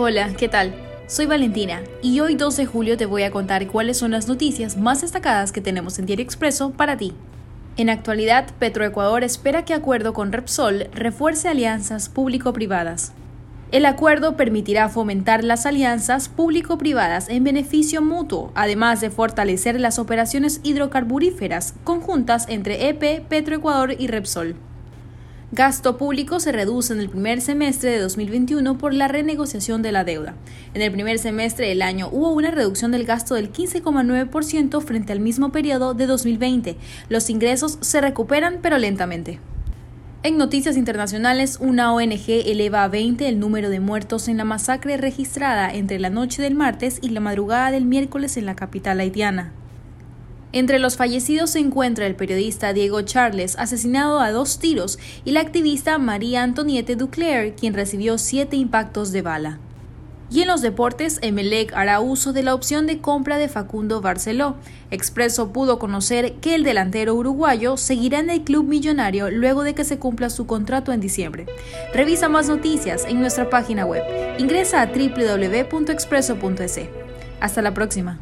Hola, ¿qué tal? Soy Valentina y hoy 2 de julio te voy a contar cuáles son las noticias más destacadas que tenemos en Diario Expreso para ti. En actualidad, Petroecuador espera que acuerdo con Repsol refuerce alianzas público-privadas. El acuerdo permitirá fomentar las alianzas público-privadas en beneficio mutuo, además de fortalecer las operaciones hidrocarburíferas conjuntas entre EP, Petroecuador y Repsol. Gasto público se reduce en el primer semestre de 2021 por la renegociación de la deuda. En el primer semestre del año hubo una reducción del gasto del 15,9% frente al mismo periodo de 2020. Los ingresos se recuperan pero lentamente. En noticias internacionales, una ONG eleva a 20 el número de muertos en la masacre registrada entre la noche del martes y la madrugada del miércoles en la capital haitiana. Entre los fallecidos se encuentra el periodista Diego Charles, asesinado a dos tiros, y la activista María Antoniette Duclair, quien recibió siete impactos de bala. Y en los deportes, Emelec hará uso de la opción de compra de Facundo Barceló. Expreso pudo conocer que el delantero uruguayo seguirá en el club millonario luego de que se cumpla su contrato en diciembre. Revisa más noticias en nuestra página web. Ingresa a www.expreso.es. Hasta la próxima.